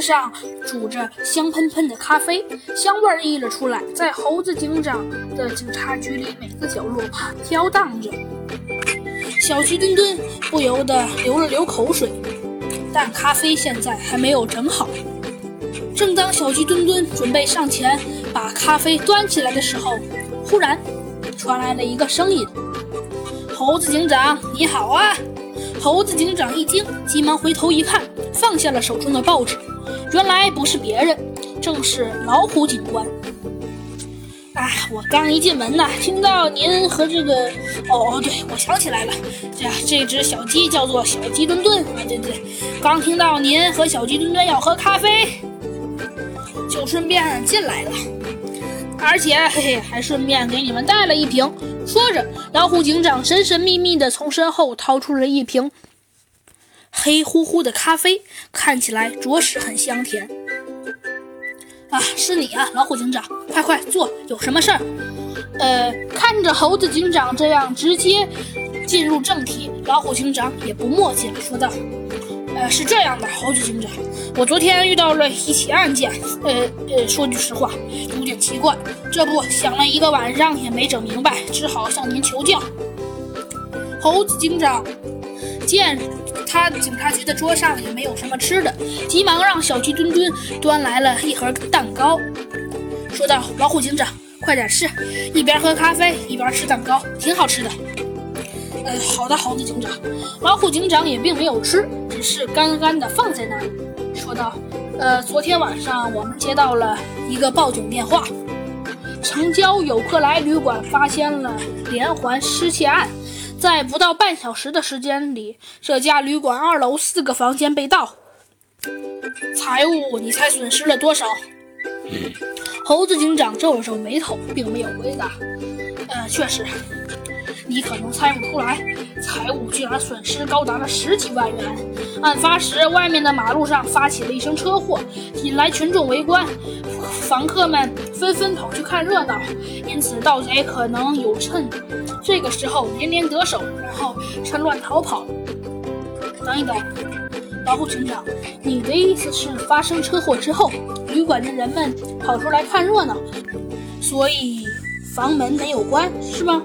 上煮着香喷喷的咖啡，香味溢了出来，在猴子警长的警察局里每个角落飘荡着。小鸡墩墩不由得流了流口水，但咖啡现在还没有整好。正当小鸡墩墩准备上前把咖啡端起来的时候，忽然传来了一个声音：“猴子警长，你好啊！”猴子警长一惊，急忙回头一看，放下了手中的报纸。原来不是别人，正是老虎警官。哎，我刚一进门呢，听到您和这个……哦哦，对，我想起来了，这这只小鸡叫做小鸡墩墩。啊，对对，刚听到您和小鸡墩墩要喝咖啡，就顺便进来了，而且嘿嘿，还顺便给你们带了一瓶。说着，老虎警长神神秘秘地从身后掏出了一瓶黑乎乎的咖啡，看起来着实很香甜。啊，是你啊，老虎警长，快快坐，有什么事儿？呃，看着猴子警长这样直接进入正题，老虎警长也不墨迹了，说道。呃，是这样的，猴子警长，我昨天遇到了一起案件，呃呃，说句实话，有点奇怪，这不想了一个晚上也没整明白，只好向您求教。猴子警长见他警察局的桌上也没有什么吃的，急忙让小鸡墩墩端来了一盒蛋糕，说道：“老虎警长，快点吃，一边喝咖啡一边吃蛋糕，挺好吃的。”呃，好的，猴子警长。老虎警长也并没有吃，只是干干的放在那里，说道：“呃，昨天晚上我们接到了一个报警电话，城郊有客来旅馆发现了连环失窃案，在不到半小时的时间里，这家旅馆二楼四个房间被盗。财物，你猜损失了多少？”猴子警长皱了皱眉头，并没有回答。呃，确实。你可能猜不出来，财物居然损失高达了十几万元。案发时，外面的马路上发起了一声车祸，引来群众围观，房客们纷纷跑去看热闹，因此盗贼可能有趁这个。时候连连得手，然后趁乱逃跑。等一等，老虎警长，你的意思是发生车祸之后，旅馆的人们跑出来看热闹，所以房门没有关，是吗？